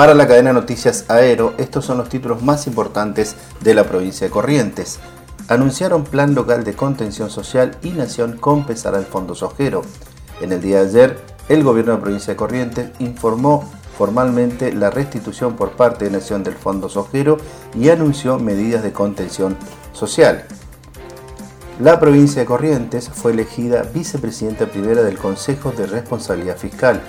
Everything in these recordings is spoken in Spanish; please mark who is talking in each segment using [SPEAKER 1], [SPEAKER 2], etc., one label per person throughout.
[SPEAKER 1] Para la cadena Noticias Aero, estos son los títulos más importantes de la provincia de Corrientes. Anunciaron plan local de contención social y Nación compensará el fondo sojero. En el día de ayer, el gobierno de la provincia de Corrientes informó formalmente la restitución por parte de Nación del fondo sojero y anunció medidas de contención social. La provincia de Corrientes fue elegida vicepresidenta primera del Consejo de Responsabilidad Fiscal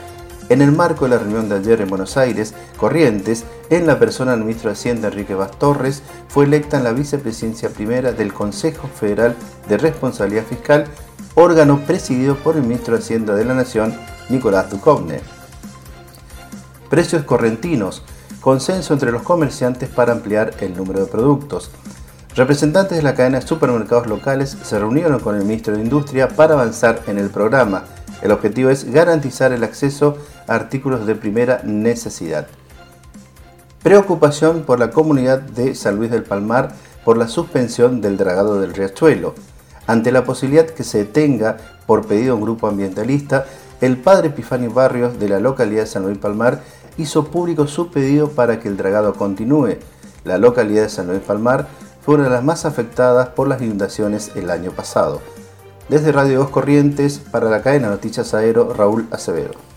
[SPEAKER 1] en el marco de la reunión de ayer en Buenos Aires, Corrientes, en la persona del ministro de Hacienda Enrique Bastorres, fue electa en la vicepresidencia primera del Consejo Federal de Responsabilidad Fiscal, órgano presidido por el ministro de Hacienda de la Nación, Nicolás Duchovne. Precios correntinos. Consenso entre los comerciantes para ampliar el número de productos. Representantes de la cadena de supermercados locales se reunieron con el ministro de Industria para avanzar en el programa. El objetivo es garantizar el acceso a artículos de primera necesidad. Preocupación por la comunidad de San Luis del Palmar por la suspensión del dragado del riachuelo. Ante la posibilidad que se detenga por pedido de un grupo ambientalista, el padre Epifani Barrios de la localidad de San Luis Palmar hizo público su pedido para que el dragado continúe. La localidad de San Luis Palmar fue una de las más afectadas por las inundaciones el año pasado. Desde Radio Dos Corrientes, para la cadena Noticias Aero, Raúl Acevedo.